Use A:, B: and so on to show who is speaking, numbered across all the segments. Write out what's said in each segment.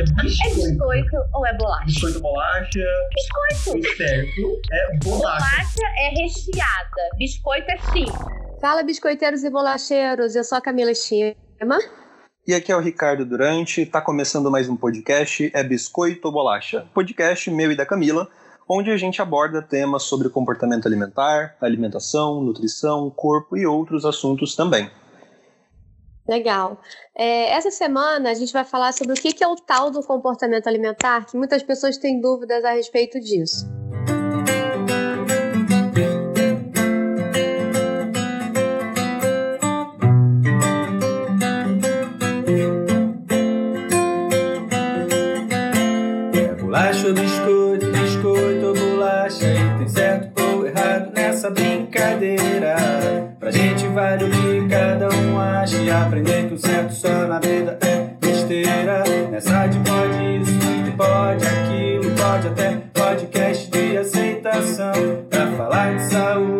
A: é biscoito.
B: É biscoito ou é bolacha?
A: Biscoito bolacha.
B: Biscoito.
A: Certo é bolacha.
B: Bolacha é recheada. Biscoito é simples.
C: Fala, biscoiteiros e bolacheiros. Eu sou a Camila Estima.
D: E aqui é o Ricardo Durante, tá começando mais um podcast, é Biscoito ou Bolacha? Podcast meu e da Camila, onde a gente aborda temas sobre comportamento alimentar, alimentação, nutrição, corpo e outros assuntos também.
C: Legal. É, essa semana a gente vai falar sobre o que é o tal do comportamento alimentar, que muitas pessoas têm dúvidas a respeito disso.
E: É bolacha biscoito, biscoito ou bolacha E tem certo ou errado nessa brincadeira Pra gente vale o que cada um acha E aprender que o certo só na vida é besteira. Nessa de pode isso, de pode aquilo Pode até podcast de aceitação. Pra falar de saúde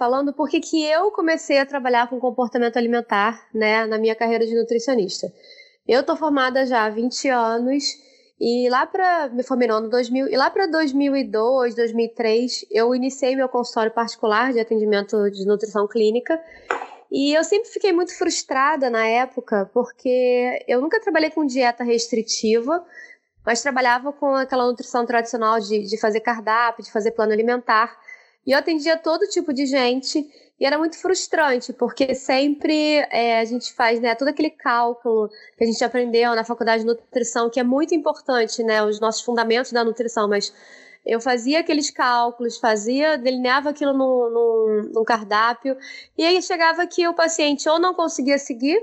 C: falando porque que eu comecei a trabalhar com comportamento alimentar né, na minha carreira de nutricionista. Eu tô formada já há 20 anos e lá para me formei no ano 2000 e lá para 2002, 2003, eu iniciei meu consultório particular de atendimento de nutrição clínica. E eu sempre fiquei muito frustrada na época, porque eu nunca trabalhei com dieta restritiva, mas trabalhava com aquela nutrição tradicional de, de fazer cardápio, de fazer plano alimentar. E eu atendia todo tipo de gente e era muito frustrante, porque sempre é, a gente faz né, todo aquele cálculo que a gente aprendeu na faculdade de nutrição, que é muito importante, né, os nossos fundamentos da nutrição, mas eu fazia aqueles cálculos, fazia, delineava aquilo num, num, num cardápio, e aí chegava que o paciente ou não conseguia seguir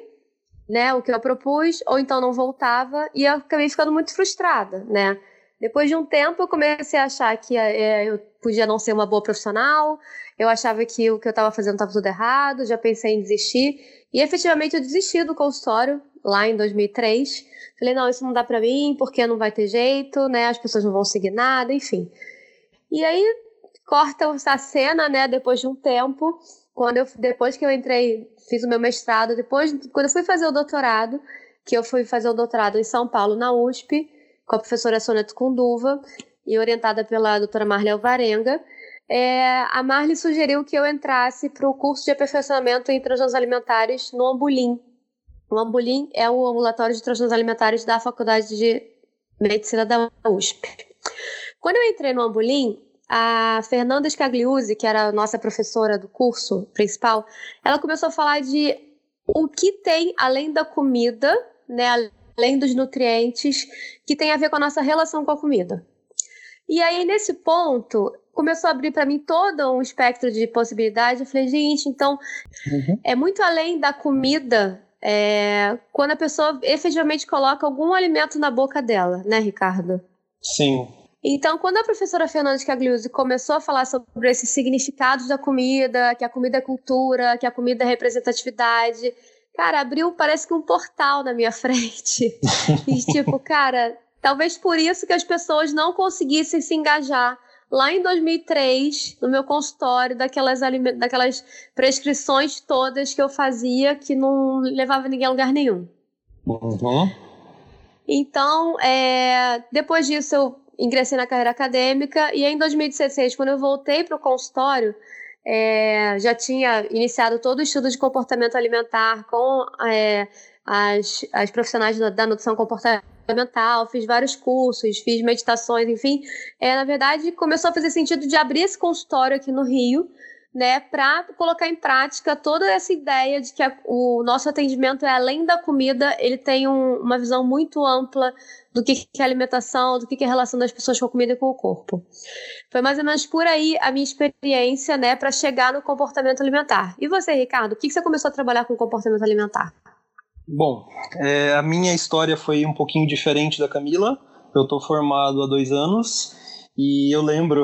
C: né, o que eu propus, ou então não voltava, e eu acabei ficando muito frustrada, né? Depois de um tempo, eu comecei a achar que é, eu podia não ser uma boa profissional, eu achava que o que eu estava fazendo estava tudo errado, já pensei em desistir. E efetivamente eu desisti do consultório lá em 2003. Falei, não, isso não dá para mim, porque não vai ter jeito, né? As pessoas não vão seguir nada, enfim. E aí corta a cena, né? Depois de um tempo, quando eu, depois que eu entrei, fiz o meu mestrado, depois, quando eu fui fazer o doutorado, que eu fui fazer o doutorado em São Paulo, na USP, com a professora Sônia Tucunduva e orientada pela doutora Marli Alvarenga, é, a Marli sugeriu que eu entrasse para o curso de aperfeiçoamento em transtornos alimentares no Ambulim. O Ambulim é o ambulatório de transtornos alimentares da Faculdade de Medicina da USP. Quando eu entrei no Ambulim, a Fernanda Scagliuzzi, que era a nossa professora do curso principal, ela começou a falar de o que tem além da comida, né, além dos nutrientes, que tem a ver com a nossa relação com a comida. E aí, nesse ponto, começou a abrir para mim todo um espectro de possibilidades. Eu falei, gente, então, uhum. é muito além da comida é, quando a pessoa efetivamente coloca algum alimento na boca dela, né, Ricardo?
D: Sim.
C: Então, quando a professora Fernanda Scagliuzzi começou a falar sobre esses significados da comida, que a comida é cultura, que a comida é representatividade, cara, abriu parece que um portal na minha frente. e tipo, cara, talvez por isso que as pessoas não conseguissem se engajar lá em 2003, no meu consultório, daquelas, daquelas prescrições todas que eu fazia que não levava ninguém a lugar nenhum.
D: Uhum.
C: Então, é, depois disso, eu ingressei na carreira acadêmica e em 2016, quando eu voltei para o consultório, é, já tinha iniciado todo o estudo de comportamento alimentar com é, as, as profissionais da, da nutrição comportamental, fiz vários cursos, fiz meditações, enfim. É, na verdade, começou a fazer sentido de abrir esse consultório aqui no Rio, né, para colocar em prática toda essa ideia de que a, o nosso atendimento é além da comida, ele tem um, uma visão muito ampla do que, que é alimentação, do que, que é a relação das pessoas com a comida e com o corpo. Foi mais ou menos por aí a minha experiência, né, para chegar no comportamento alimentar. E você, Ricardo, o que, que você começou a trabalhar com comportamento alimentar?
D: Bom, é, a minha história foi um pouquinho diferente da Camila. Eu estou formado há dois anos e eu lembro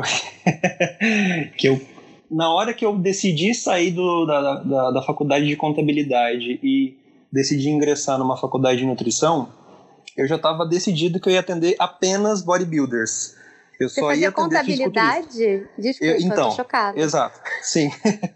D: que eu, na hora que eu decidi sair do, da, da, da faculdade de contabilidade e decidi ingressar numa faculdade de nutrição, eu já estava decidido que eu ia atender apenas bodybuilders. Eu
C: Você
D: só
C: fazia
D: ia atender
C: contabilidade? Desculpa,
D: Eu- então,
C: chocada.
D: Exato, sim.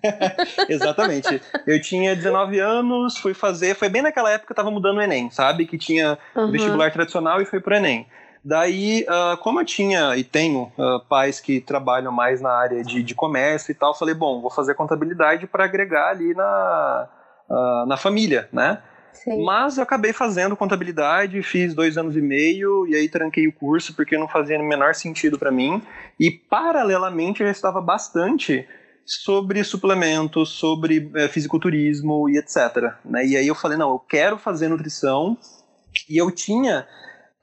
D: Exatamente. Eu tinha 19 anos, fui fazer. Foi bem naquela época que eu tava mudando o Enem, sabe? Que tinha
C: Uhum.
D: vestibular tradicional e foi pro Enem. Daí, ah, como eu tinha e tenho ah, pais que trabalham mais na área de, de comércio e tal, falei, bom, vou fazer contabilidade para agregar ali na, ah, na família, né?
C: Sim.
D: Mas eu acabei fazendo contabilidade, fiz dois anos e meio, e aí tranquei o curso porque não fazia o menor sentido para mim. E paralelamente eu já estava bastante sobre suplementos, sobre eh, fisiculturismo e etc. né? E aí eu falei, não, eu quero fazer nutrição, e eu tinha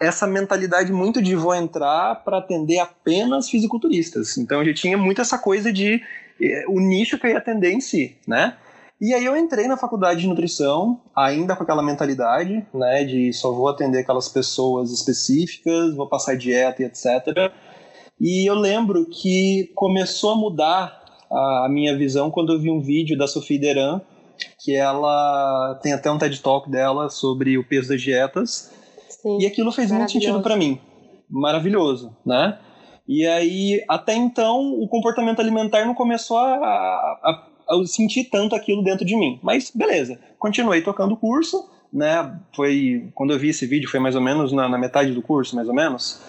D: essa mentalidade muito de vou entrar para atender apenas fisiculturistas. Então eu já tinha muito essa coisa de eh, o nicho que eu ia atender em si, né? E aí eu entrei na faculdade de nutrição, ainda com aquela mentalidade, né, de só vou atender aquelas pessoas específicas, vou passar dieta e etc. E eu lembro que começou a mudar a minha visão quando eu vi um vídeo da Sofia Deran, que ela tem até um TED Talk dela sobre o peso das dietas,
C: Sim.
D: e aquilo fez muito sentido para mim. Maravilhoso, né? E aí, até então, o comportamento alimentar não começou a, a, a sentir tanto aquilo dentro de mim. Mas beleza, continuei tocando o curso, né? Foi quando eu vi esse vídeo foi mais ou menos na, na metade do curso, mais ou menos.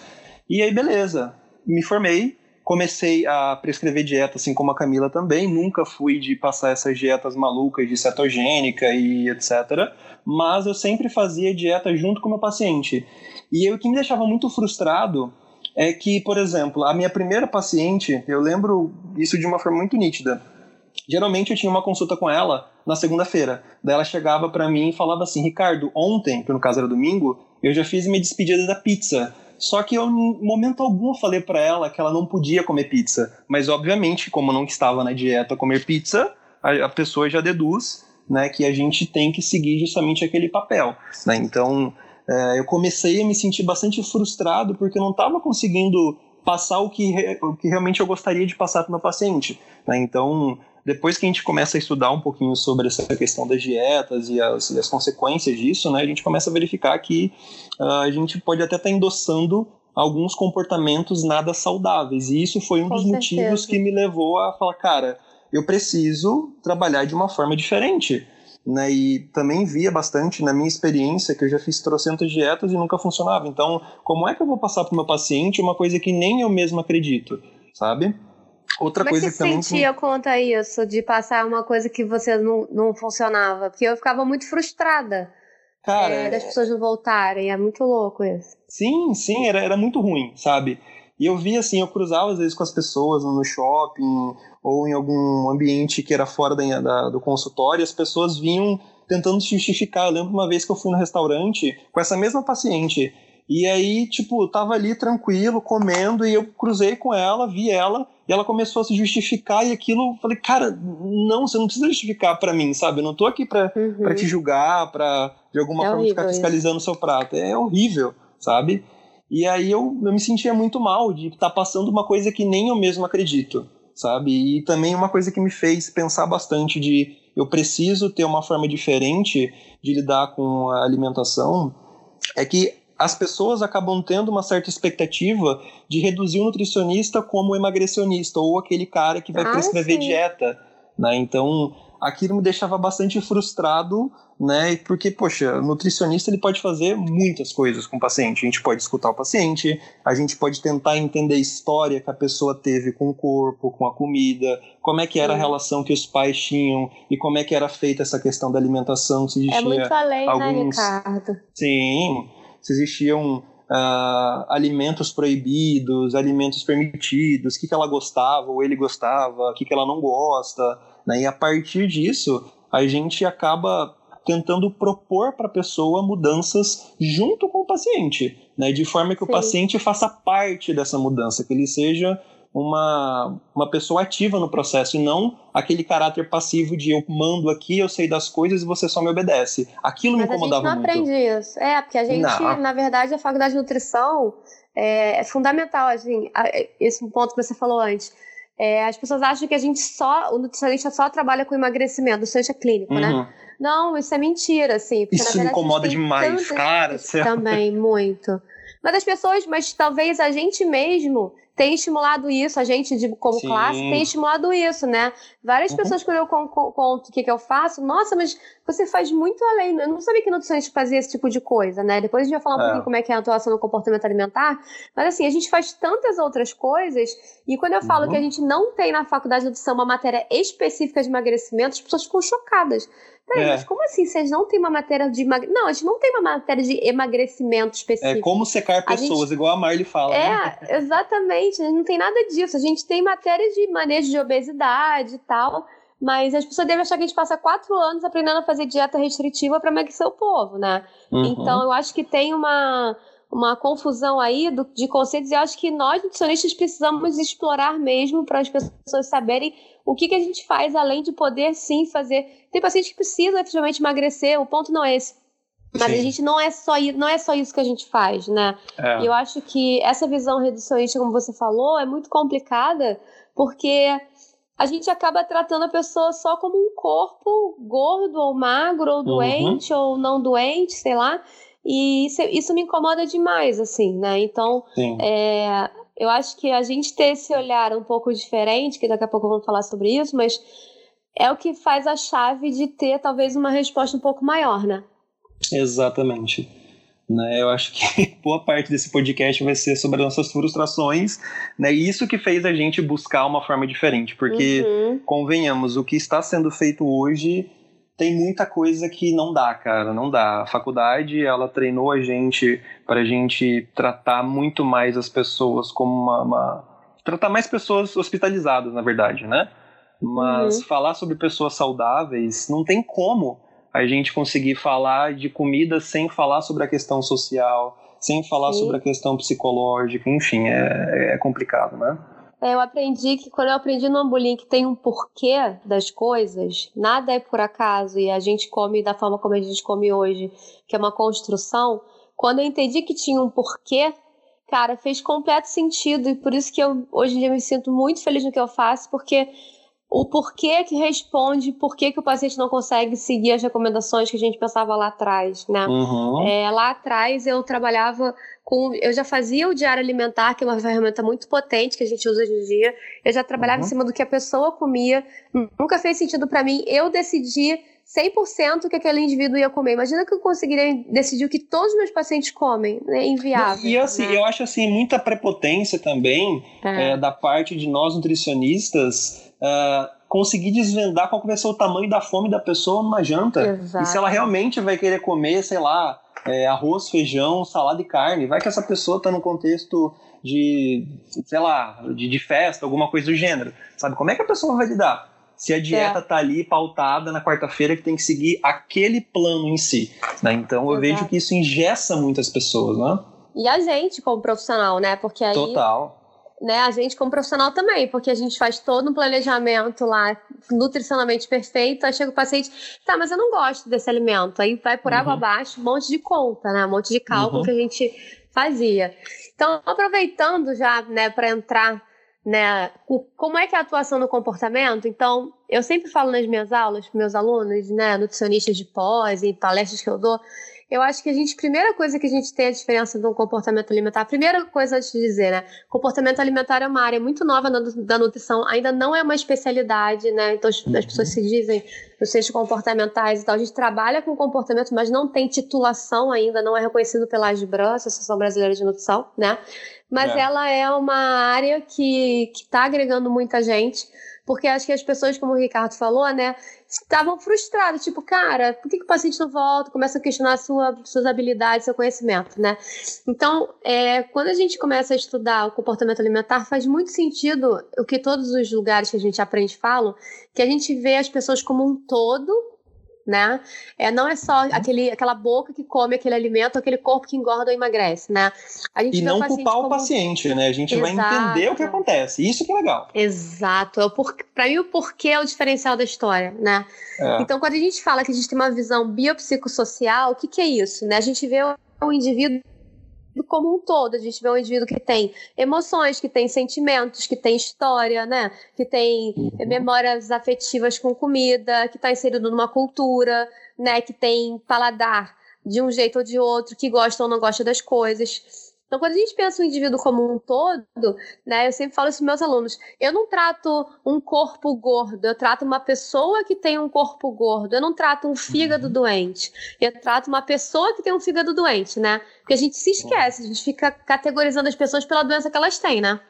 D: E aí beleza, me formei, comecei a prescrever dieta, assim como a Camila também. Nunca fui de passar essas dietas malucas de cetogênica e etc. Mas eu sempre fazia dieta junto com o meu paciente. E eu, o que me deixava muito frustrado é que, por exemplo, a minha primeira paciente, eu lembro isso de uma forma muito nítida. Geralmente eu tinha uma consulta com ela na segunda-feira. Daí ela chegava para mim e falava assim: Ricardo, ontem, que no caso era domingo, eu já fiz minha despedida da pizza. Só que eu, em momento algum, falei para ela que ela não podia comer pizza. Mas, obviamente, como não estava na dieta comer pizza, a, a pessoa já deduz né, que a gente tem que seguir justamente aquele papel. Né? Então, é, eu comecei a me sentir bastante frustrado porque eu não estava conseguindo passar o que, o que realmente eu gostaria de passar para o meu paciente. Né? Então, depois que a gente começa a estudar um pouquinho sobre essa questão das dietas e as, e as consequências disso, né, a gente começa a verificar que ah, a gente pode até estar endossando alguns comportamentos nada saudáveis. E isso foi um
C: Com
D: dos
C: certeza.
D: motivos que me levou a falar, cara, eu preciso trabalhar de uma forma diferente. Né, e também via bastante na minha experiência que eu já fiz trocentas dietas e nunca funcionava. Então, como é que eu vou passar para o meu paciente uma coisa que nem eu mesmo acredito, sabe? Outra
C: Como é que
D: coisa
C: você
D: que também
C: sentia quanto a isso, de passar uma coisa que você não, não funcionava? Porque eu ficava muito frustrada
D: cara,
C: é, das pessoas não voltarem. É muito louco isso.
D: Sim, sim, era, era muito ruim, sabe? E eu via assim, eu cruzava às vezes com as pessoas no shopping ou em algum ambiente que era fora da, da- do consultório, e as pessoas vinham tentando se justificar. Eu lembro uma vez que eu fui no restaurante com essa mesma paciente. E aí, tipo, tava ali tranquilo, comendo, e eu cruzei com ela, vi ela, e ela começou a se justificar, e aquilo, eu falei, cara, não, você não precisa justificar pra mim, sabe? Eu não tô aqui pra,
C: Uhum.
D: pra te julgar, pra de alguma
C: É
D: forma ficar fiscalizando o seu prato. É horrível, sabe? E aí eu, eu me sentia muito mal de estar passando uma coisa que nem eu mesmo acredito, sabe? E também uma coisa que me fez pensar bastante de eu preciso ter uma forma diferente de lidar com a alimentação é que as pessoas acabam tendo uma certa expectativa de reduzir o nutricionista como o emagrecionista ou aquele cara que vai
C: Ah,
D: prescrever
C: sim.
D: dieta, né? Então, aquilo me deixava bastante frustrado, né? Porque, poxa, nutricionista ele pode fazer muitas coisas com o paciente. A gente pode escutar o paciente, a gente pode tentar entender a história que a pessoa teve com o corpo, com a comida, como é que era a relação que os pais tinham e como é que era feita essa questão da alimentação, se
C: É
D: existia
C: muito além, né,
D: alguns-
C: Ricardo?
D: Sim, se existiam uh, alimentos proibidos, alimentos permitidos, o que, que ela gostava ou ele gostava, o que, que ela não gosta. Né? E a partir disso, a gente acaba tentando propor para a pessoa mudanças junto com o paciente, né? de forma que Sim. o paciente faça parte dessa mudança, que ele seja uma, uma pessoa ativa no processo e não aquele caráter passivo de eu mando aqui, eu sei das coisas e você só me obedece. Aquilo
C: Mas
D: me incomodava muito.
C: a gente não muito. aprende isso. É, porque a gente, não. na verdade, a faculdade de nutrição é, é fundamental, assim, esse ponto que você falou antes. É, as pessoas acham que a gente só, o nutricionista só trabalha com emagrecimento, seja clínico, né? uhum. né? Não, isso é mentira, assim.
D: Isso verdade, me incomoda demais, cara.
C: Também, muito. Mas as pessoas, mas talvez a gente mesmo tem estimulado isso, a gente de, como Sim. classe tem estimulado isso, né? Várias uhum. pessoas quando eu conto o que, que eu faço, nossa, mas você faz muito além. Eu não sabia que nutricionista fazia esse tipo de coisa, né? Depois a gente vai falar um é. pouquinho como é que é a atuação no comportamento alimentar, mas assim, a gente faz tantas outras coisas, e quando eu falo uhum. que a gente não tem na faculdade de nutrição uma matéria específica de emagrecimento, as pessoas ficam chocadas. Peraí, é. mas como assim? Vocês não têm uma matéria de emagrecimento? Não, a gente não tem uma matéria de emagrecimento específica.
D: É como secar pessoas, gente... igual a Marley fala.
C: É,
D: né?
C: exatamente. A gente não tem nada disso. A gente tem matéria de manejo de obesidade e tal. Mas as pessoas devem achar que a gente passa quatro anos aprendendo a fazer dieta restritiva para emagrecer o povo, né? Uhum. Então eu acho que tem uma, uma confusão aí do, de conceitos e eu acho que nós, nutricionistas, precisamos explorar mesmo para as pessoas saberem o que, que a gente faz além de poder sim fazer. Tem paciente que precisa efetivamente emagrecer, o ponto não é esse. Mas sim. a gente não é só não é só isso que a gente faz, né? É. E eu acho que essa visão reducionista, como você falou, é muito complicada, porque a gente acaba tratando a pessoa só como um corpo gordo ou magro ou uhum. doente uhum. ou não doente, sei lá. E isso, isso me incomoda demais, assim, né? Então, é, eu acho que a gente ter esse olhar um pouco diferente, que daqui a pouco vamos falar sobre isso, mas é o que faz a chave de ter talvez uma resposta um pouco maior, né?
D: Exatamente. Né, eu acho que boa parte desse podcast vai ser sobre as nossas frustrações, né? E isso que fez a gente buscar uma forma diferente, porque uhum. convenhamos, o que está sendo feito hoje tem muita coisa que não dá, cara, não dá. A faculdade, ela treinou a gente para a gente tratar muito mais as pessoas como uma, uma, tratar mais pessoas hospitalizadas, na verdade, né? Mas uhum. falar sobre pessoas saudáveis não tem como a gente conseguir falar de comida sem falar sobre a questão social, sem falar Sim. sobre a questão psicológica, enfim, é, é complicado, né?
C: É, eu aprendi que quando eu aprendi no Ambulim que tem um porquê das coisas, nada é por acaso e a gente come da forma como a gente come hoje, que é uma construção. Quando eu entendi que tinha um porquê, cara, fez completo sentido e por isso que eu hoje em dia me sinto muito feliz no que eu faço, porque o porquê que responde, por que o paciente não consegue seguir as recomendações que a gente pensava lá atrás, né? Uhum. É, lá atrás eu trabalhava com, eu já fazia o diário alimentar, que é uma ferramenta muito potente que a gente usa hoje em dia. Eu já trabalhava uhum. em cima do que a pessoa comia. Nunca fez sentido para mim eu decidir 100% o que aquele indivíduo ia comer. Imagina que eu conseguiria decidir o que todos os meus pacientes comem, né? Inviável.
D: E assim,
C: né?
D: eu acho assim, muita prepotência também é. É, da parte de nós nutricionistas uh, conseguir desvendar qual vai ser o tamanho da fome da pessoa numa janta. Exato. E se ela realmente vai querer comer, sei lá, é, arroz, feijão, salada e carne. Vai que essa pessoa está num contexto de, sei lá, de, de, festa, alguma coisa do gênero. Sabe como é que a pessoa vai lidar? Se a dieta é. tá ali pautada na quarta-feira que tem que seguir aquele plano em si. Né? Então eu Exato. vejo que isso ingessa muitas pessoas, né?
C: E a gente como profissional, né? Porque aí
D: Total
C: né, a gente como profissional também, porque a gente faz todo um planejamento lá nutricionalmente perfeito, aí chega o paciente, tá, mas eu não gosto desse alimento, aí vai por uhum. água abaixo, um monte de conta, né, um monte de cálculo uhum. que a gente fazia. Então, aproveitando já, né, para entrar, né, como é que é a atuação no comportamento, então, eu sempre falo nas minhas aulas para meus alunos, né, nutricionistas de pós e palestras que eu dou, eu acho que a gente, primeira coisa que a gente tem a diferença do comportamento alimentar, primeira coisa antes de dizer, né? Comportamento alimentar é uma área muito nova da nutrição, ainda não é uma especialidade, né? Então as, as pessoas se dizem nos ciências comportamentais e tal. A gente trabalha com comportamento, mas não tem titulação ainda, não é reconhecido pela ASBRAN, Associação Brasileira de Nutrição, né? mas
D: É.
C: ela é uma área que está agregando muita gente, porque acho que as pessoas, como o Ricardo falou, né, estavam frustradas, tipo, cara, por que, que o paciente não volta? Começa a questionar sua, suas habilidades, seu conhecimento, né? Então, é, quando a gente começa a estudar o comportamento alimentar, faz muito sentido o que todos os lugares que a gente aprende falam, que a gente vê as pessoas como um todo, né? É, não é só aquele, aquela boca que come aquele alimento, aquele corpo que engorda ou emagrece, né? A gente
D: E não
C: o
D: culpar o
C: como-
D: paciente, né? A gente vai
C: Exato.
D: entender o que acontece. Isso que é legal.
C: Exato. É o por... Para mim, o porquê é o diferencial da história, né?
D: É.
C: Então, quando a gente fala que a gente tem uma visão biopsicossocial, o que, que é isso? Né? A gente vê o indivíduo como um todo, a gente vê um indivíduo que tem emoções, que tem sentimentos, que tem história, né? Que tem
D: Uhum.
C: memórias afetivas com comida, que está inserido numa cultura, né? Que tem paladar de um jeito ou de outro, que gosta ou não gosta das coisas. Então, quando a gente pensa o indivíduo como um todo, né? Eu sempre falo isso para meus alunos. Eu não trato um corpo gordo, eu trato uma pessoa que tem um corpo gordo. Eu não trato um fígado doente. Eu trato uma pessoa que tem um fígado doente, né? Porque a gente se esquece, a gente fica categorizando as pessoas pela doença que elas têm, né?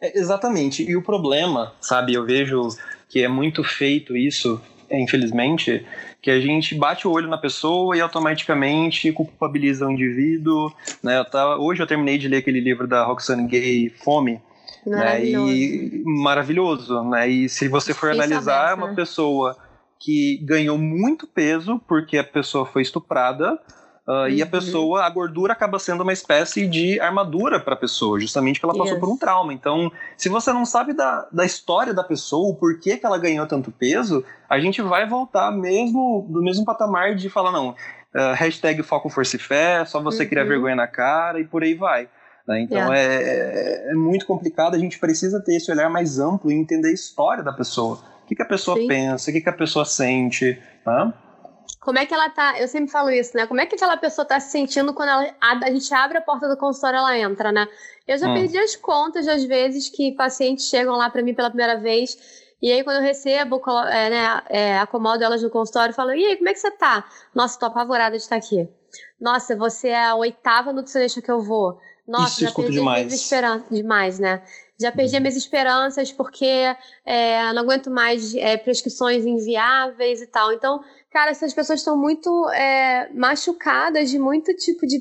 D: É, exatamente. E o problema, sabe, eu vejo que é muito feito isso, infelizmente, que a gente bate o olho na pessoa e automaticamente culpabiliza o indivíduo. Né? Eu tava- hoje eu terminei de ler aquele livro da Roxane Gay, Fome, né?
C: Maravilhoso.
D: E maravilhoso, né? E se você for
C: Difícil
D: analisar, é uma
C: né?
D: pessoa que ganhou muito peso porque a pessoa foi estuprada. Ah, E a
C: Uhum.
D: pessoa, a gordura acaba sendo uma espécie de armadura para a pessoa, justamente porque ela passou
C: Isso.
D: por um trauma. Então, se você não sabe da, da história da pessoa, o porquê que ela ganhou tanto peso, a gente vai voltar mesmo do mesmo patamar de falar, não, ah, hashtag foco força e fé, só você
C: Uhum.
D: criar vergonha na cara e por aí vai. né? Então é, é muito complicado, a gente precisa ter esse olhar mais amplo e entender a história da pessoa. O que, que a pessoa
C: Sim.
D: pensa, o que, que a pessoa sente. Né?
C: Como é que ela tá? Eu sempre falo isso, né? Como é que aquela pessoa tá se sentindo quando ela, a, a gente abre a porta do consultório e ela entra, né? Eu já
D: Hum.
C: perdi as contas das vezes que pacientes chegam lá para mim pela primeira vez. E aí, quando eu recebo, é, né, é, acomodo elas no consultório e falo: E aí, como é que você tá? Nossa, tô apavorada de estar aqui. Nossa, você é a oitava nutricionista que eu vou. Nossa,
D: Isso
C: já perdi
D: demais.
C: minhas esperanças. Demais, né? Já perdi minhas esperanças porque é, não aguento mais é, prescrições inviáveis e tal. Então, cara, essas pessoas estão muito é, machucadas de muito tipo de.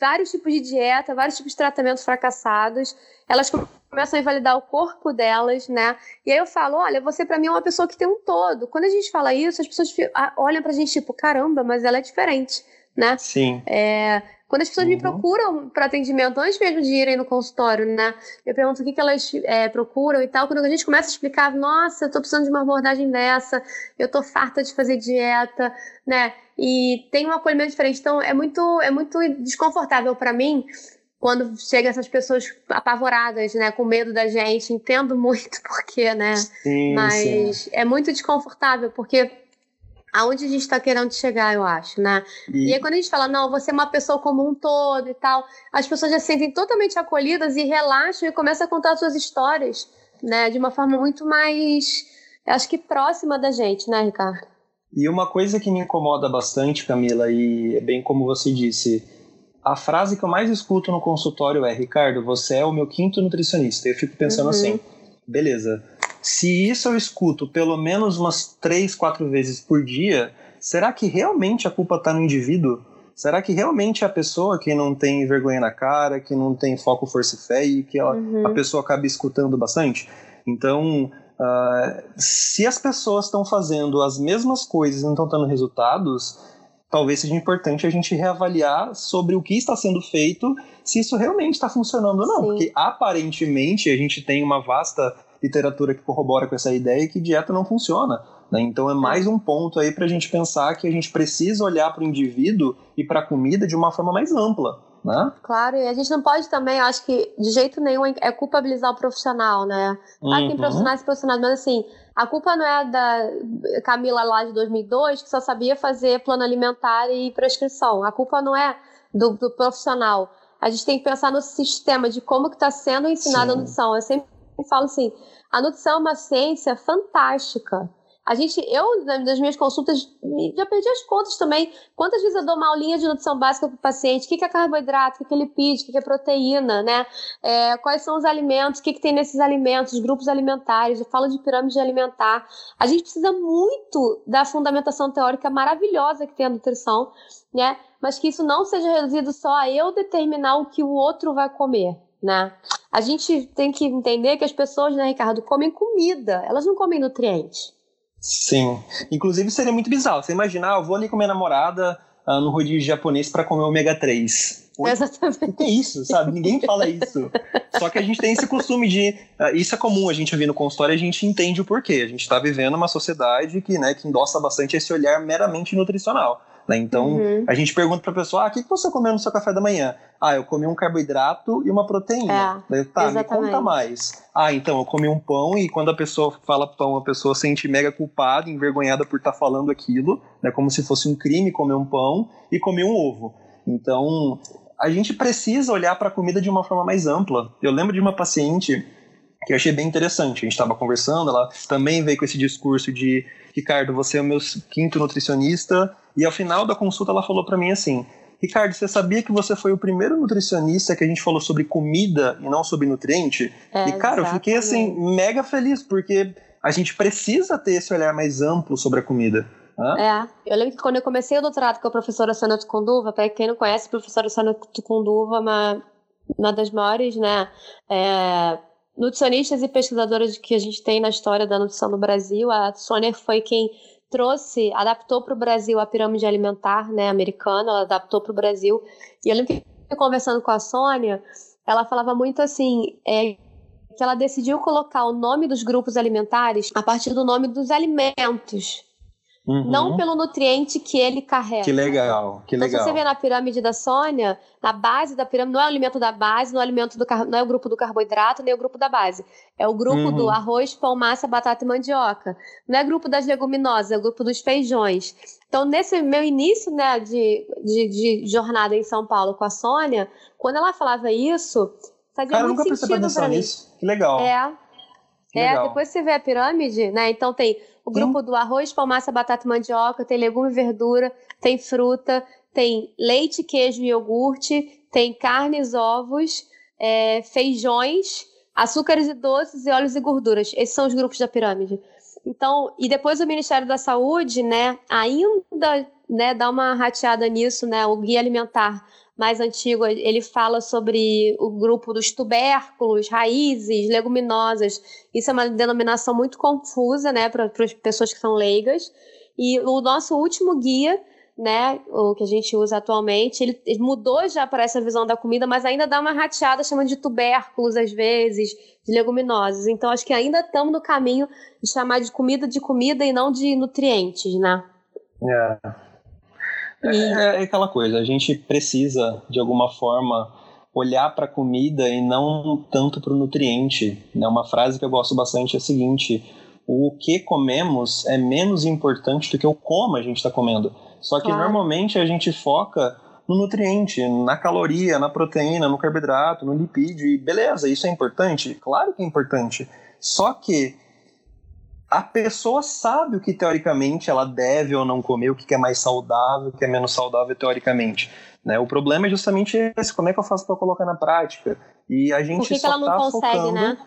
C: vários tipos de dieta, vários tipos de tratamentos fracassados. Elas começam a invalidar o corpo delas, né? E aí eu falo: olha, você pra mim é uma pessoa que tem um todo. Quando a gente fala isso, as pessoas olham pra gente tipo: caramba, mas ela é diferente, né?
D: Sim.
C: É, quando as pessoas me
D: Uhum.
C: procuram para atendimento, antes mesmo de irem no consultório, né? Eu pergunto o que, que elas é, procuram e tal. Quando a gente começa a explicar, nossa, eu tô precisando de uma abordagem dessa, eu tô farta de fazer dieta, né? E tem um acolhimento diferente. Então, é muito, é muito desconfortável para mim quando chegam essas pessoas apavoradas, né? Com medo da gente. Entendo muito porquê, né?
D: Sim, sim.
C: Mas é muito desconfortável, porque aonde a gente está querendo chegar, eu acho, né? E
D: E,
C: aí, quando a gente fala, não, você é uma pessoa como um todo e tal, as pessoas já se sentem totalmente acolhidas e relaxam e começam a contar suas histórias, né? De uma forma muito mais, acho que próxima da gente, né, Ricardo?
D: e uma coisa que me incomoda bastante, Camila, e é bem como você disse, a frase que eu mais escuto no consultório é: Ricardo, você é o meu quinto nutricionista. Eu fico pensando
C: Uhum.
D: assim, beleza. Se isso eu escuto pelo menos umas três, quatro vezes por dia, será que realmente a culpa está no indivíduo? Será que realmente é a pessoa que não tem vergonha na cara, que não tem foco, força e fé e que ela,
C: Uhum.
D: a pessoa acaba escutando bastante? Então, ah, se as pessoas estão fazendo as mesmas coisas e não estão dando resultados, talvez seja importante a gente reavaliar sobre o que está sendo feito, se isso realmente está funcionando ou não.
C: Sim.
D: Porque aparentemente a gente tem uma vasta literatura que corrobora com essa ideia que dieta não funciona. né? Então é mais um ponto aí para a gente pensar que a gente precisa olhar para o indivíduo e para a comida de uma forma mais ampla. Né?
C: Claro, e a gente não pode também, eu acho que de jeito nenhum é culpabilizar o profissional, né? Claro que tem
D: Uhum.
C: profissionais e profissionais, mas assim, a culpa não é da Camila lá de 2002, que só sabia fazer plano alimentar e prescrição. A culpa não é do, do profissional. A gente tem que pensar no sistema de como que está sendo ensinada a nutrição. Eu sempre falo assim, a nutrição é uma ciência fantástica. A gente, eu, nas minhas consultas, já perdi as contas também. Quantas vezes eu dou uma aulinha de nutrição básica para o paciente? O que é carboidrato? O que é lipídio? O que é proteína? Né? É, quais são os alimentos? O que, que tem nesses alimentos? Os grupos alimentares? Eu falo de pirâmide alimentar. A gente precisa muito da fundamentação teórica maravilhosa que tem a nutrição, né? mas que isso não seja reduzido só a eu determinar o que o outro vai comer. Né? A gente tem que entender que as pessoas, né, Ricardo, comem comida, elas não comem nutrientes.
D: Sim. Inclusive seria muito bizarro. Você imaginar, ah, eu vou ali com minha namorada uh, no rodízio japonês para comer ômega 3.
C: Oi? Exatamente. O
D: que é isso, sabe? Ninguém fala isso. Só que a gente tem esse costume de. Uh, isso é comum a gente ouvir no consultório e a gente entende o porquê. A gente está vivendo uma sociedade que, né, que endossa bastante esse olhar meramente nutricional. Né? Então, uhum. a gente pergunta para a pessoa: ah, o que, que você comeu no seu café da manhã? Ah, eu comi um carboidrato e uma proteína. É, Daí, tá, exatamente. me conta mais. Ah, então, eu comi um pão e quando a pessoa fala pão, a pessoa sente mega culpada, envergonhada por estar tá falando aquilo, né? como se fosse um crime comer um pão e comer um ovo. Então, a gente precisa olhar para a comida de uma forma mais ampla. Eu lembro de uma paciente que eu achei bem interessante. A gente estava conversando, ela também veio com esse discurso de Ricardo, você é o meu quinto nutricionista, e ao final da consulta ela falou para mim assim: Ricardo, você sabia que você foi o primeiro nutricionista que a gente falou sobre comida e não sobre nutriente? É, e cara, exatamente. eu fiquei assim mega feliz porque a gente precisa ter esse olhar mais amplo sobre a comida.
C: É, eu lembro que quando eu comecei o doutorado com a professora Sônia Tucunduva, para quem não conhece, a professora Sônia Tucunduva é uma, uma das maiores, né, é, nutricionistas e pesquisadoras que a gente tem na história da nutrição no Brasil. A Sônia foi quem trouxe, adaptou para o Brasil a pirâmide alimentar né, americana, ela adaptou para o Brasil. E eu lembro que conversando com a Sônia, ela falava muito assim, é, que ela decidiu colocar o nome dos grupos alimentares a partir do nome dos alimentos. Uhum. Não pelo nutriente que ele carrega.
D: Que legal, que legal.
C: Então, se você vê na pirâmide da Sônia, na base da pirâmide, não é o alimento da base, não é o, alimento do, não é o grupo do carboidrato, nem o grupo da base. É o grupo uhum. do arroz, pão, massa, batata e mandioca. Não é o grupo das leguminosas, é o grupo dos feijões. Então, nesse meu início né, de, de, de jornada em São Paulo com a Sônia, quando ela falava isso, fazia
D: Cara,
C: muito
D: nunca
C: sentido
D: para mim. Nisso. Que legal.
C: É. Que é, legal. depois você vê a pirâmide, né? Então tem o grupo Sim. do arroz, pão, massa, batata e mandioca, tem legume e verdura, tem fruta, tem leite, queijo e iogurte, tem carnes, ovos, é, feijões, açúcares e doces e óleos e gorduras. Esses são os grupos da pirâmide. Então, e depois o Ministério da Saúde, né, ainda né, dá uma rateada nisso, né, o guia alimentar mais antigo, ele fala sobre o grupo dos tubérculos, raízes, leguminosas. Isso é uma denominação muito confusa, né, para as pessoas que são leigas. E o nosso último guia, né, o que a gente usa atualmente, ele, mudou já para essa visão da comida, mas ainda dá uma rateada chamando de tubérculos às vezes, de leguminosas. Então acho que ainda estamos no caminho de chamar de comida de comida e não de nutrientes, né?
D: É. É, é aquela coisa, a gente precisa, de alguma forma, olhar para a comida e não tanto para o nutriente. Né? Uma frase que eu gosto bastante é a seguinte: o que comemos é menos importante do que o como a gente está comendo. Só que claro. normalmente a gente foca no nutriente, na caloria, na proteína, no carboidrato, no lipídio, e beleza, isso é importante? Claro que é importante. Só que a pessoa sabe o que teoricamente ela deve ou não comer, o que é mais saudável, o que é menos saudável teoricamente. Né? O problema é justamente esse, como é que eu faço para colocar na prática? E a gente Por
C: que,
D: só
C: que ela não
D: tá
C: consegue,
D: focando...
C: né?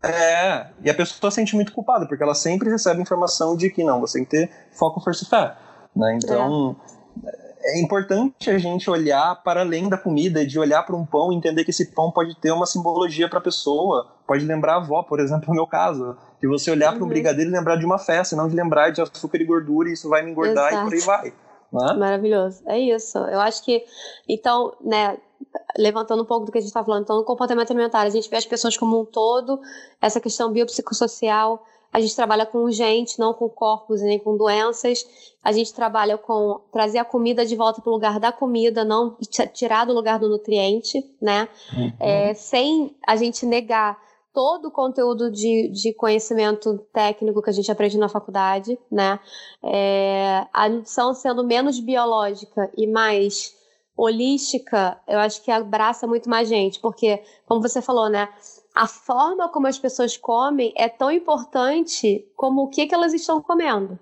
D: É, e a pessoa se sente muito culpada, porque ela sempre recebe informação de que não, você tem que ter foco, força e fé. Né? Então, é. É importante a gente olhar para além da comida, de olhar para um pão e entender que esse pão pode ter uma simbologia para a pessoa, pode lembrar a avó, por exemplo, no meu caso de você olhar uhum. para um brigadeiro e lembrar de uma festa, não de lembrar de açúcar e gordura, e isso vai me engordar Exato. e por aí vai. Né?
C: Maravilhoso. É isso. Eu acho que, então, né, levantando um pouco do que a gente está falando, então, no comportamento alimentar, a gente vê as pessoas como um todo, essa questão biopsicossocial, a gente trabalha com gente, não com corpos nem com doenças. A gente trabalha com trazer a comida de volta para o lugar da comida, não tirar do lugar do nutriente, né? Uhum. É, sem a gente negar todo o conteúdo de, de conhecimento técnico que a gente aprende na faculdade, né? É, a nutrição sendo menos biológica e mais holística, eu acho que abraça muito mais gente, porque, como você falou, né? A forma como as pessoas comem é tão importante como o que, que elas estão comendo.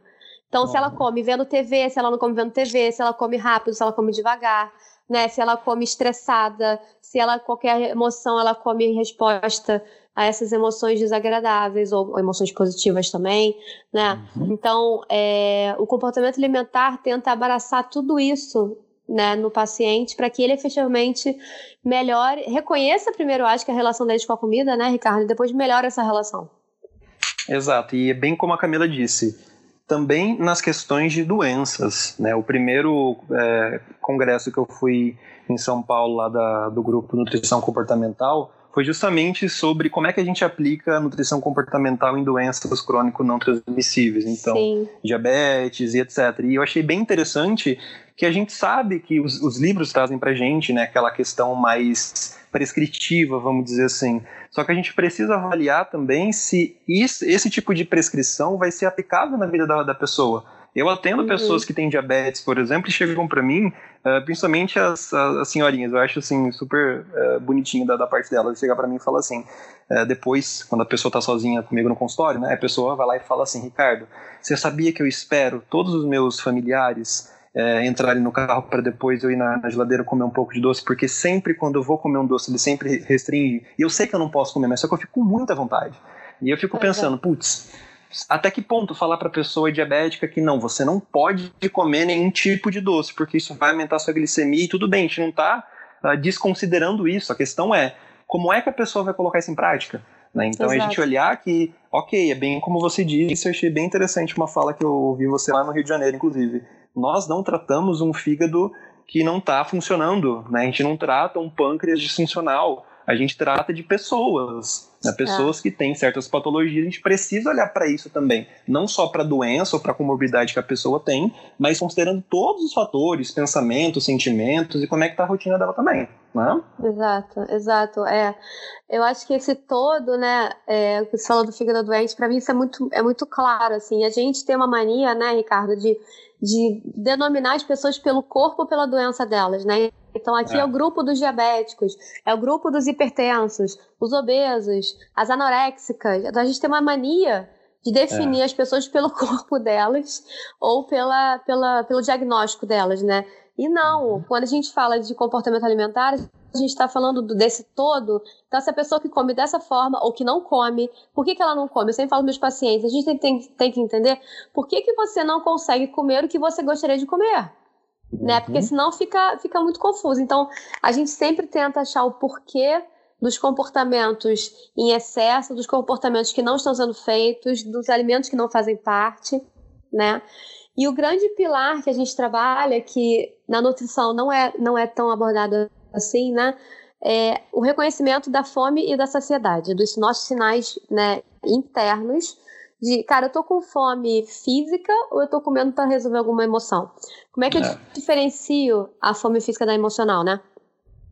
C: Então, se ela come vendo TV, se ela não come vendo TV, se ela come rápido, se ela come devagar, né? Se ela come estressada, se ela qualquer emoção ela come em resposta a essas emoções desagradáveis ou, ou emoções positivas também, né? Uhum. Então, é, o comportamento alimentar tenta abraçar tudo isso né, no paciente para que ele efetivamente melhore, reconheça primeiro, acho que a relação deles com a comida, né, Ricardo, e depois melhore essa relação.
D: Exato, e é bem como a Camila disse, também nas questões de doenças, né, o primeiro é, congresso que eu fui em São Paulo, lá da, do grupo Nutrição Comportamental, foi justamente sobre como é que a gente aplica a nutrição comportamental em doenças crônico não transmissíveis, então Sim. diabetes e etc. E eu achei bem interessante que a gente sabe que os, os livros trazem para gente, né, aquela questão mais prescritiva, vamos dizer assim. Só que a gente precisa avaliar também se isso, esse tipo de prescrição vai ser aplicável na vida da, da pessoa. Eu atendo uhum. pessoas que têm diabetes, por exemplo, e chegam para mim, uh, principalmente as, as, as, senhorinhas, eu acho assim super uh, bonitinho da, da, parte delas, chegar para mim e falar assim, uh, depois, quando a pessoa está sozinha comigo no consultório, né, a pessoa vai lá e fala assim, Ricardo, você sabia que eu espero todos os meus familiares entrarem no carro para depois eu ir na, na, geladeira comer um pouco de doce, porque sempre quando eu vou comer um doce, ele sempre restringe, e eu sei que eu não posso comer, mas só que eu fico com muita vontade. E eu fico pensando, putz, até que ponto falar para a pessoa diabética que não, você não pode comer nenhum tipo de doce, porque isso vai aumentar sua glicemia e tudo bem, a gente não está uh, ah, desconsiderando isso. A questão é como é que a pessoa vai colocar isso em prática. Né? Então Exato. a gente olhar que, ok, é bem como você disse, eu achei bem interessante uma fala que eu ouvi você lá no Rio de Janeiro, inclusive. Nós não tratamos um fígado que não está funcionando, né? a gente não trata um pâncreas disfuncional a gente trata de pessoas, né? pessoas é. que têm certas patologias, a gente precisa olhar para isso também, não só para a doença ou para a comorbidade que a pessoa tem, mas considerando todos os fatores, pensamentos, sentimentos e como é que está a rotina dela também, né?
C: Exato, exato, é. Eu acho que esse todo, né, é, o que você falou do fígado doente, para mim isso é muito, é muito claro, assim, a gente tem uma mania, né, Ricardo, de de denominar as pessoas pelo corpo ou pela doença delas, né? Então aqui é. é. o grupo dos diabéticos, é o grupo dos hipertensos, os obesos, as anoréxicas. Então a gente tem uma mania de definir é. as pessoas pelo corpo delas ou pela, pela, pelo diagnóstico delas, né? E não, uhum. quando a gente fala de comportamento alimentar, a gente está falando desse todo. Então, se a pessoa que come dessa forma ou que não come, por que, que ela não come? Eu sempre falo para meus pacientes, a gente tem, tem, tem, que entender por que, que você não consegue comer o que você gostaria de comer. Uhum. Né? Porque uhum. senão fica, fica muito confuso. Então, a gente sempre tenta achar o porquê dos comportamentos em excesso, dos comportamentos que não estão sendo feitos, dos alimentos que não fazem parte, né? E o grande pilar que a gente trabalha, que na nutrição não é, não é tão abordado assim, né? É o reconhecimento da fome e da saciedade, dos nossos sinais né, internos de, cara, eu tô com fome física ou eu tô comendo para resolver alguma emoção? Como é que eu é. diferencio a fome física da emocional, né?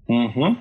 D: Uhum.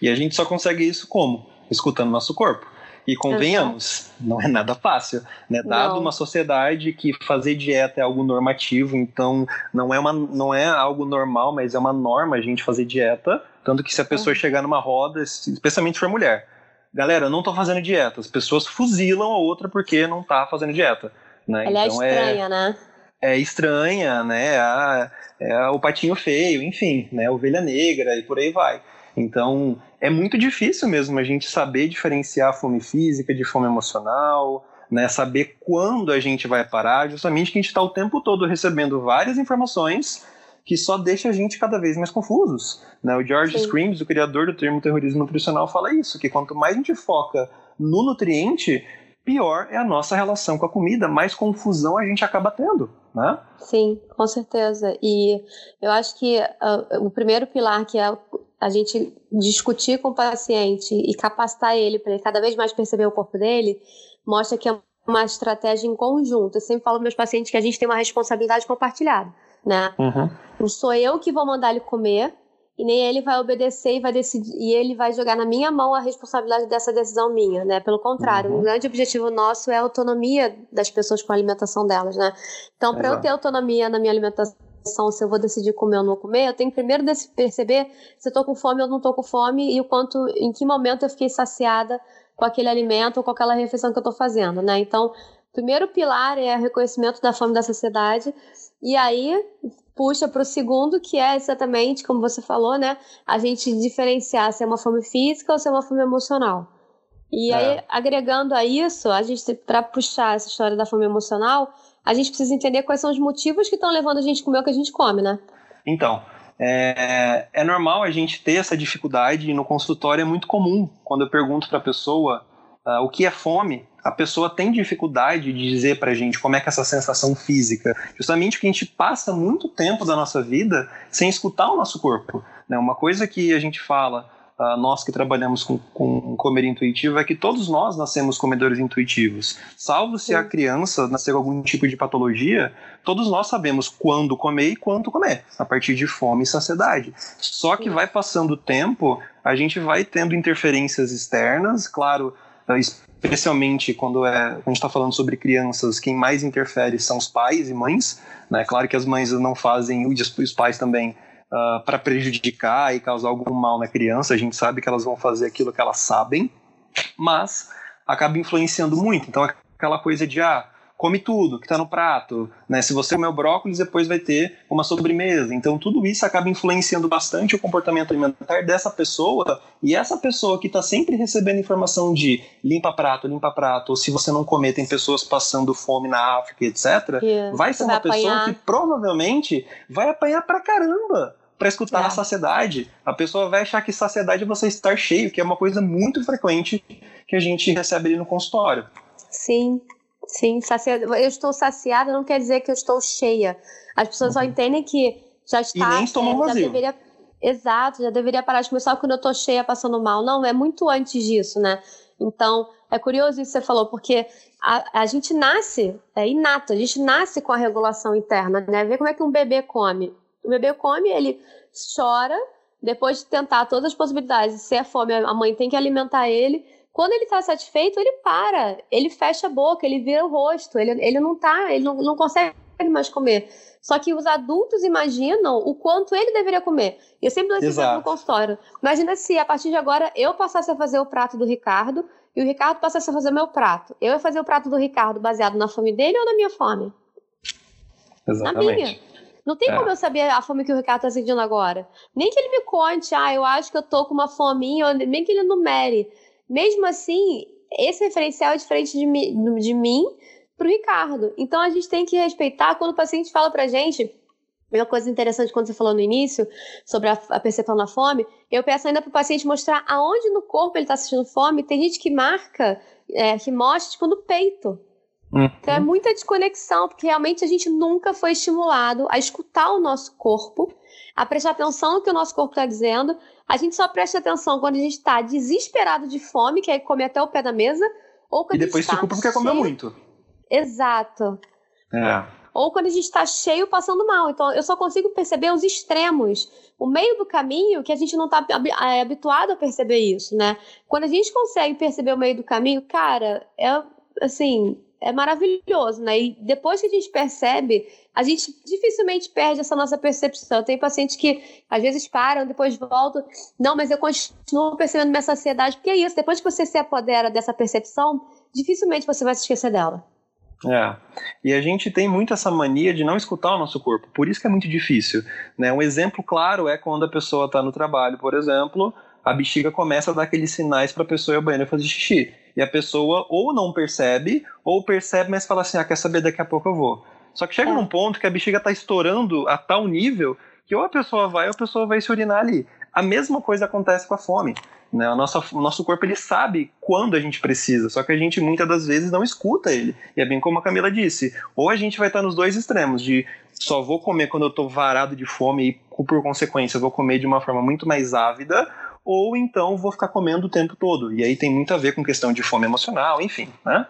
D: E a gente só consegue isso como? Escutando nosso corpo. E convenhamos, não é nada fácil, né? Dado não. uma sociedade que fazer dieta é algo normativo, então não é, uma, não é algo normal, mas é uma norma a gente fazer dieta. Tanto que se a pessoa chegar numa roda, especialmente se for mulher, galera, eu não tô fazendo dieta. As pessoas fuzilam a outra porque não tá fazendo dieta. Né?
C: Ela é então, é estranha, é, né?
D: É estranha, né? A, é o patinho feio, enfim, né? Ovelha negra e por aí vai. Então, é muito difícil mesmo a gente saber diferenciar fome física de fome emocional, né? Saber quando a gente vai parar, justamente que a gente está o tempo todo recebendo várias informações que só deixa a gente cada vez mais confusos. Né? O George Sim. Screams, o criador do termo terrorismo nutricional, fala isso, que quanto mais a gente foca no nutriente, pior é a nossa relação com a comida, mais confusão a gente acaba tendo, né?
C: Sim, com certeza. E eu acho que uh, o primeiro pilar que é a gente discutir com o paciente e capacitar ele para ele cada vez mais perceber o corpo dele, mostra que é uma estratégia em conjunto. Eu sempre falo para meus pacientes que a gente tem uma responsabilidade compartilhada, né? Uhum. Não sou eu que vou mandar ele comer e nem ele vai obedecer e vai decidir e ele vai jogar na minha mão a responsabilidade dessa decisão minha, né? Pelo contrário, uhum. o grande objetivo nosso é a autonomia das pessoas com a alimentação delas, né? Então, para eu ter autonomia na minha alimentação se eu vou decidir comer ou não comer, eu tenho que primeiro perceber se eu tô com fome ou não tô com fome e o quanto, em que momento eu fiquei saciada com aquele alimento ou com aquela refeição que eu estou fazendo, né? Então, o primeiro pilar é o reconhecimento da fome da sociedade, e aí puxa para o segundo, que é exatamente, como você falou, né? A gente diferenciar se é uma fome física ou se é uma fome emocional. E é. aí, agregando a isso, a gente, para puxar essa história da fome emocional, a gente precisa entender quais são os motivos que estão levando a gente a comer o que a gente come, né?
D: Então, é, é normal a gente ter essa dificuldade e no consultório é muito comum. Quando eu pergunto para a pessoa uh, o que é fome, a pessoa tem dificuldade de dizer para a gente como é que é essa sensação física. Justamente porque a gente passa muito tempo da nossa vida sem escutar o nosso corpo. Né? Uma coisa que a gente fala uh, nós que trabalhamos com, com comer intuitivo, é que todos nós nascemos comedores intuitivos. Salvo se a criança nascer com algum tipo de patologia, todos nós sabemos quando comer e quanto comer, a partir de fome e saciedade. Só que vai passando o tempo, a gente vai tendo interferências externas, claro, ah, especialmente quando, é, a gente está falando sobre crianças, quem mais interfere são os pais e mães. Né? Claro que as mães não fazem, os pais também uh, ah, para prejudicar e causar algum mal na criança. A gente sabe que elas vão fazer aquilo que elas sabem, mas acaba influenciando muito. Então, aquela coisa de, ah, come tudo que está no prato, né? Se você comer o brócolis, depois vai ter uma sobremesa. Então, tudo isso acaba influenciando bastante o comportamento alimentar dessa pessoa. E essa pessoa que está sempre recebendo informação de limpa prato, limpa prato, ou se você não comer, tem pessoas passando fome na África, etc. Vai ser uma vai pessoa apanhar. que provavelmente vai apanhar pra caramba para escutar é. a saciedade. A pessoa vai achar que saciedade é você estar cheio, que é uma coisa muito frequente que a gente recebe ali no consultório.
C: Sim, sim. Saciada. Eu estou saciada não quer dizer que eu estou cheia. As pessoas uhum. só entendem que já está.
D: E nem estômago
C: é,
D: vazio.
C: Deveria, exato, já deveria parar de comer só quando eu estou cheia, passando mal. Não, é muito antes disso, né? Então, é curioso isso que você falou, porque a, a gente nasce, é inato, a gente nasce com a regulação interna, né? Vê como é que um bebê come. O bebê come, ele chora, depois de tentar todas as possibilidades, se é fome, a mãe tem que alimentar ele. Quando ele está satisfeito, ele para, ele fecha a boca, ele vira o rosto, ele, ele não tá, ele não, não consegue mais comer. Só que os adultos imaginam o quanto ele deveria comer. E eu sempre dou esse exemplo no consultório. Imagina se a partir de agora eu passasse a fazer o prato do Ricardo e o Ricardo passasse a fazer o meu prato. Eu ia fazer o prato do Ricardo baseado na fome dele ou na minha fome?
D: Exatamente.
C: Na minha. Não tem é. como eu saber a fome que o Ricardo tá sentindo agora. Nem que ele me conte, ah, eu acho que eu tô com uma fominha, nem que ele numere. Mesmo assim, esse referencial é diferente de, mi, de mim pro Ricardo. Então a gente tem que respeitar quando o paciente fala pra gente. Uma coisa interessante quando você falou no início sobre a, a percepção da fome, eu peço ainda para o paciente mostrar aonde no corpo ele está sentindo fome. Tem gente que marca, é, que mostra, tipo, no peito. Uhum. Então é muita desconexão, porque realmente a gente nunca foi estimulado a escutar o nosso corpo, a prestar atenção no que o nosso corpo está dizendo. A gente só presta atenção quando a gente está desesperado de fome, que aí come até o pé da mesa, ou quando
D: E depois
C: se
D: tá culpa porque cheio... comeu muito.
C: Exato.
D: É.
C: Ou quando a gente está cheio passando mal. Então eu só consigo perceber os extremos. O meio do caminho, que a gente não está é, habituado a perceber isso, né? Quando a gente consegue perceber o meio do caminho, cara, é assim, é maravilhoso, né? E depois que a gente percebe, a gente dificilmente perde essa nossa percepção. Tem pacientes que às vezes param, depois voltam. Não, mas eu continuo percebendo minha saciedade, porque é isso. Depois que você se apodera dessa percepção, dificilmente você vai se esquecer dela.
D: É. E a gente tem muito essa mania de não escutar o nosso corpo. Por isso que é muito difícil. Né? Um exemplo claro é quando a pessoa está no trabalho, por exemplo, a bexiga começa a dar aqueles sinais para a pessoa ir ao banheiro fazer xixi. E a pessoa ou não percebe, ou percebe, mas fala assim: ah, quer saber, daqui a pouco eu vou. Só que chega é. num ponto que a bexiga está estourando a tal nível que ou a pessoa vai ou a pessoa vai se urinar ali. A mesma coisa acontece com a fome. Né? O, nosso, o nosso corpo ele sabe quando a gente precisa, só que a gente muitas das vezes não escuta ele. E é bem como a Camila disse: ou a gente vai estar nos dois extremos, de só vou comer quando eu estou varado de fome e por consequência eu vou comer de uma forma muito mais ávida, ou então vou ficar comendo o tempo todo. E aí tem muito a ver com questão de fome emocional, enfim, né?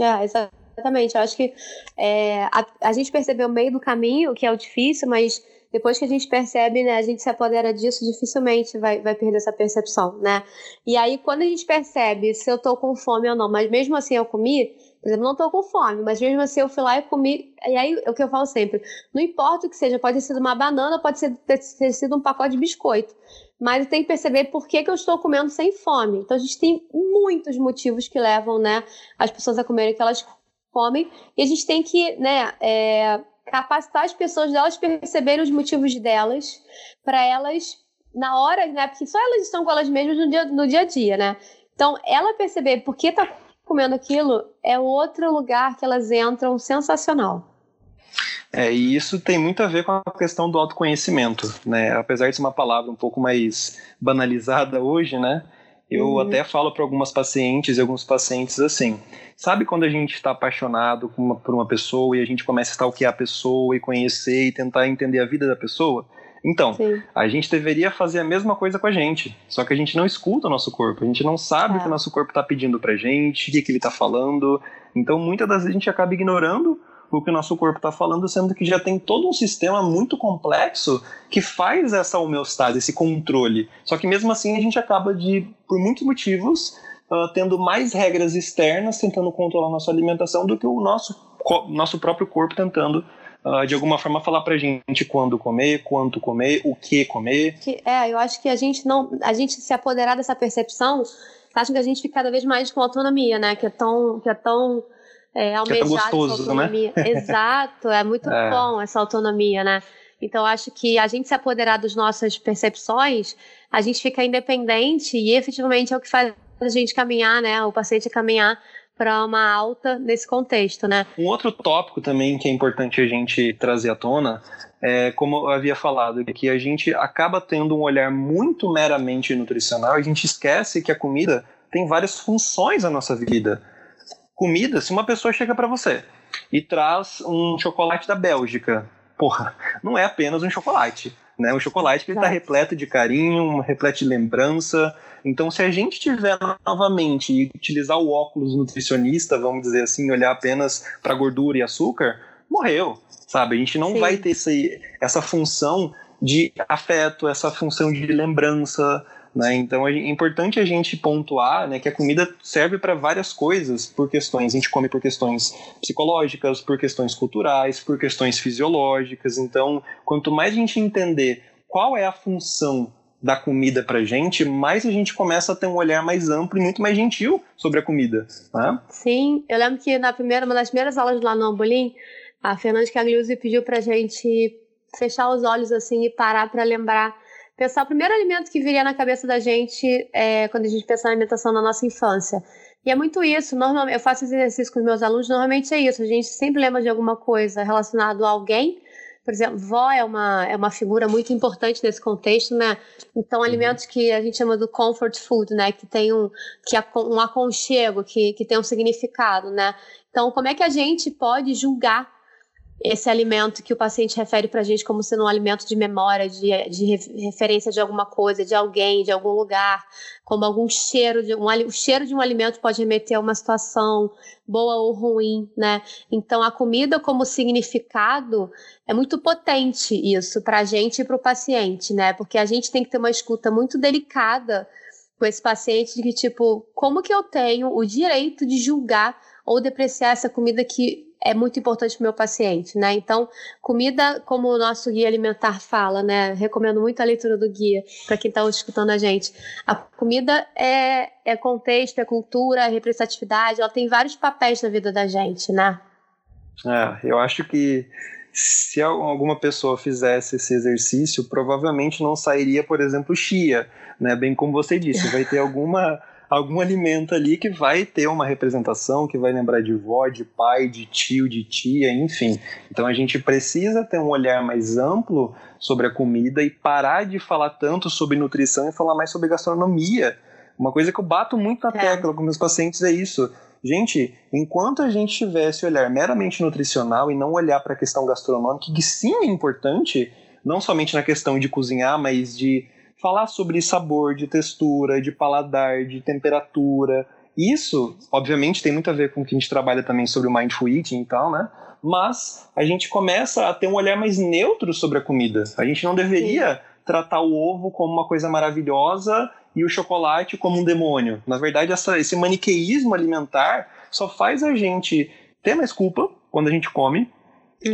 C: É, exatamente. Eu acho que é, a, a gente percebeu o meio do caminho, que é o difícil, mas depois que a gente percebe, né, a gente se apodera disso, dificilmente vai, vai perder essa percepção, né? E aí, quando a gente percebe se eu tô com fome ou não, mas mesmo assim eu comi, por exemplo, não tô com fome, mas mesmo assim eu fui lá e comi. E aí é o que eu falo sempre: não importa o que seja, pode ter sido uma banana, pode ser, ter, ter sido um pacote de biscoito. Mas tenho que perceber por que, que eu estou comendo sem fome. Então a gente tem muitos motivos que levam, né, as pessoas a comerem o que elas comem, e a gente tem que, né, é, capacitar as pessoas delas perceberem os motivos delas, para elas, na hora, né, porque só elas estão com elas mesmas no dia, no dia a dia, né? Então, ela perceber por que tá comendo aquilo é outro lugar que elas entram sensacional.
D: É, e isso tem muito a ver com a questão do autoconhecimento, né? Apesar de ser uma palavra um pouco mais banalizada hoje, né? Eu uhum. até falo para algumas pacientes e alguns pacientes assim: sabe quando a gente está apaixonado por uma pessoa e a gente começa a stalkear a pessoa e conhecer e tentar entender a vida da pessoa? Então, Sim. a gente deveria fazer a mesma coisa com a gente, só que a gente não escuta o nosso corpo, a gente não sabe o que o nosso corpo está pedindo pra gente, o que, que ele está falando. Então, muitas das vezes a gente acaba ignorando o que o nosso corpo está falando, sendo que já tem todo um sistema muito complexo que faz essa homeostase, esse controle. Só que mesmo assim a gente acaba de, por muitos motivos, uh, tendo mais regras externas tentando controlar a nossa alimentação do que o nosso, nosso próprio corpo tentando Uh, de alguma forma falar pra gente quando comer, quanto comer, o que comer.
C: É, eu acho que a gente não. A gente se apoderar dessa percepção com que a gente fique cada vez mais com autonomia, né? Que é tão. Que é tão é, almejado
D: que é gostoso, né?
C: Exato, é muito é. bom essa autonomia, né? Então, acho que a gente se apoderar das nossas percepções, a gente fica independente e efetivamente é o que faz a gente caminhar, né? O paciente caminhar para uma alta nesse contexto, né?
D: Um outro tópico também que é importante a gente trazer à tona é, como eu havia falado, que a gente acaba tendo um olhar muito meramente nutricional, a gente esquece que a comida tem várias funções na nossa vida. Comida, se uma pessoa chega para você e traz um chocolate da Bélgica, porra, não é apenas um chocolate né? Um chocolate que está repleto de carinho, repleto de lembrança. Então, se a gente tiver novamente e utilizar o óculos nutricionista, vamos dizer assim, olhar apenas para gordura e açúcar, morreu, sabe? A gente não Sim. vai ter essa, essa função de afeto, essa função de lembrança, né? Então é importante a gente pontuar né, que a comida serve para várias coisas, por questões, a gente come por questões psicológicas, por questões culturais, por questões fisiológicas. Então, quanto mais a gente entender qual é a função da comida para gente, mais a gente começa a ter um olhar mais amplo e muito mais gentil sobre a comida. Né?
C: Sim, eu lembro que na primeira, uma das primeiras aulas lá no Ambolim, a Fernanda Cagliuzzi pediu para a gente fechar os olhos assim e parar para lembrar pensar o primeiro alimento que viria na cabeça da gente é, quando a gente pensa na alimentação na nossa infância. E é muito isso. Normalmente, eu faço esse exercício com os meus alunos, normalmente é isso. A gente sempre lembra de alguma coisa relacionada a alguém. Por exemplo, vó é uma, é uma figura muito importante nesse contexto, né? Então, uhum. alimentos que a gente chama do comfort food, né? Que tem um, que é um aconchego, que, que tem um significado, né? Então, como é que a gente pode julgar esse alimento que o paciente refere para a gente como sendo um alimento de memória, de, de, referência de alguma coisa, de alguém, de algum lugar, como algum cheiro de um o cheiro de um alimento pode remeter a uma situação boa ou ruim, né? Então a comida como significado é muito potente isso para a gente e para o paciente, né? Porque a gente tem que ter uma escuta muito delicada com esse paciente de que tipo como que eu tenho o direito de julgar ou depreciar essa comida que é muito importante para o meu paciente, né? Então, comida, como o nosso guia alimentar fala, né? Recomendo muito a leitura do guia para quem está escutando a gente. A comida é, é contexto, é cultura, é representatividade, ela tem vários papéis na vida da gente, né?
D: É, eu acho que se alguma pessoa fizesse esse exercício, provavelmente não sairia, por exemplo, chia, né? Bem como você disse, vai ter alguma algum alimento ali que vai ter uma representação, que vai lembrar de vó, de pai, de tio, de tia, enfim. Então a gente precisa ter um olhar mais amplo sobre a comida e parar de falar tanto sobre nutrição e falar mais sobre gastronomia. Uma coisa que eu bato muito na é. tecla com meus pacientes é isso. Gente, enquanto a gente tivesse olhar meramente nutricional e não olhar para a questão gastronômica, que sim é importante, não somente na questão de cozinhar, mas de falar sobre sabor, de textura, de paladar, de temperatura. Isso, obviamente, tem muito a ver com o que a gente trabalha também sobre o mindful eating e tal, né? Mas a gente começa a ter um olhar mais neutro sobre a comida. A gente não deveria tratar o ovo como uma coisa maravilhosa e o chocolate como um demônio. Na verdade, essa, esse maniqueísmo alimentar só faz a gente ter mais culpa quando a gente come,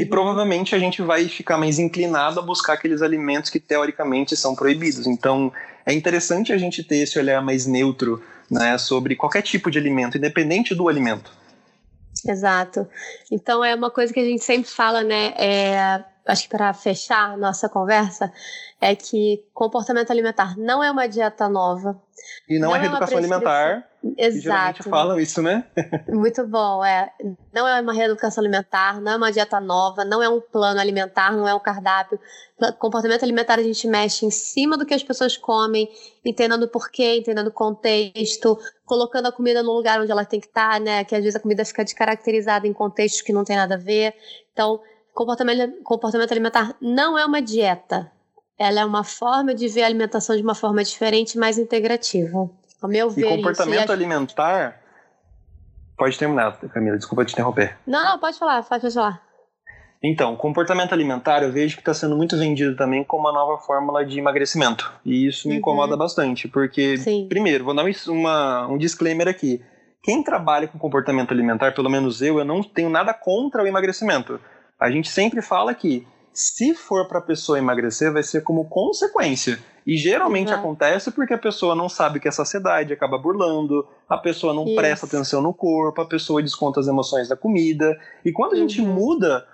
D: E provavelmente a gente vai ficar mais inclinado a buscar aqueles alimentos que teoricamente são proibidos. Então é interessante a gente ter esse olhar mais neutro né, sobre qualquer tipo de alimento, independente do alimento.
C: Exato. Então é uma coisa que a gente sempre fala, né? É, acho que para fechar nossa conversa, é que comportamento alimentar não é uma dieta nova.
D: E não, não é, é reeducação alimentar.
C: Exato.
D: falam isso, né?
C: Muito bom, é. Não é uma reeducação alimentar, não é uma dieta nova, não é um plano alimentar, não é um cardápio. Comportamento alimentar a gente mexe em cima do que as pessoas comem, entendendo o porquê, entendendo o contexto, colocando a comida no lugar onde ela tem que estar, né? Que às vezes a comida fica descaracterizada em contextos que não tem nada a ver. Então, comportamento, comportamento alimentar não é uma dieta. Ela é uma forma de ver a alimentação de uma forma diferente, mais integrativa. Ao meu ver,
D: e comportamento isso. alimentar. Pode terminar, Camila, desculpa te interromper.
C: Não, não, pode falar, pode falar.
D: Então, comportamento alimentar eu vejo que está sendo muito vendido também como uma nova fórmula de emagrecimento. E isso me uhum. incomoda bastante, porque, Sim. primeiro, vou dar uma, um disclaimer aqui. Quem trabalha com comportamento alimentar, pelo menos eu, eu não tenho nada contra o emagrecimento. A gente sempre fala que se for para a pessoa emagrecer, vai ser como consequência. E geralmente uhum. acontece porque a pessoa não sabe que é saciedade, acaba burlando, a pessoa não Isso. presta atenção no corpo, a pessoa desconta as emoções da comida. E quando a gente uhum. muda,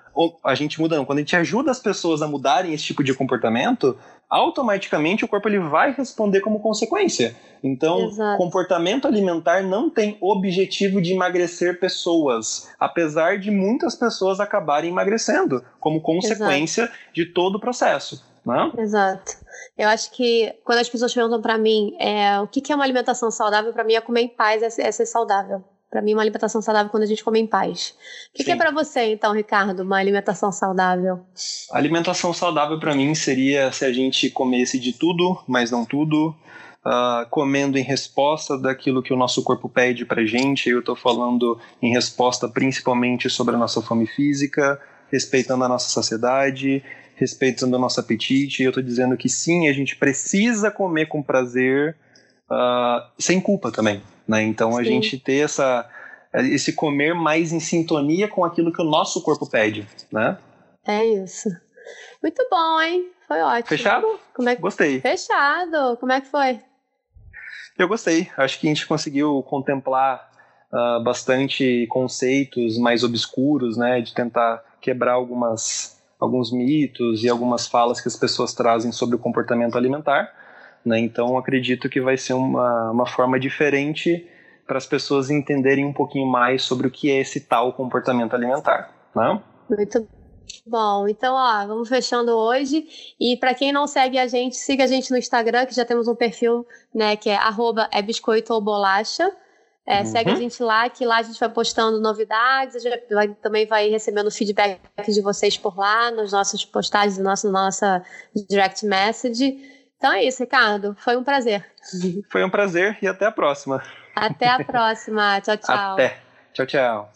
D: a gente muda não, quando a gente ajuda as pessoas a mudarem esse tipo de comportamento, automaticamente o corpo ele vai responder como consequência. Então, Exato. comportamento alimentar não tem objetivo de emagrecer pessoas, apesar de muitas pessoas acabarem emagrecendo como consequência Exato. de todo o processo. Né?
C: Exato. Eu acho que quando as pessoas perguntam para mim é, o que é uma alimentação saudável, para mim é comer em paz, é, é ser saudável. Para mim, uma alimentação saudável é quando a gente come em paz. O que, que é para você, então, Ricardo, uma alimentação saudável?
D: A alimentação saudável para mim seria se a gente comesse de tudo, mas não tudo, uh, comendo em resposta daquilo que o nosso corpo pede para gente. Eu estou falando em resposta principalmente sobre a nossa fome física, respeitando a nossa saciedade, respeitando o nosso apetite. Eu estou dizendo que sim, a gente precisa comer com prazer, uh, sem culpa também. Né? Então sim. a gente ter essa, esse comer mais em sintonia com aquilo que o nosso corpo pede. Né?
C: É isso. Muito bom, hein? Foi ótimo.
D: Fechado?
C: Como é que...
D: Gostei.
C: Fechado. Como é que foi?
D: Eu gostei. Acho que a gente conseguiu contemplar uh, bastante conceitos mais obscuros, né? De tentar quebrar algumas alguns mitos e algumas falas que as pessoas trazem sobre o comportamento alimentar. Né? Então, acredito que vai ser uma, uma forma diferente para as pessoas entenderem um pouquinho mais sobre o que é esse tal comportamento alimentar. Né?
C: Muito Bom, então, ó, vamos fechando hoje. E para quem não segue a gente, siga a gente no Instagram, que já temos um perfil, né, que é arroba é biscoito ou bolacha. É, uhum. Segue a gente lá, que lá a gente vai postando novidades, a gente vai, também vai recebendo feedback de vocês por lá, nas nossas postagens, na nossa, nossa direct message. Então é isso, Ricardo. Foi um prazer.
D: Foi um prazer e até a próxima.
C: Até a próxima. tchau, tchau.
D: Até. Tchau, tchau.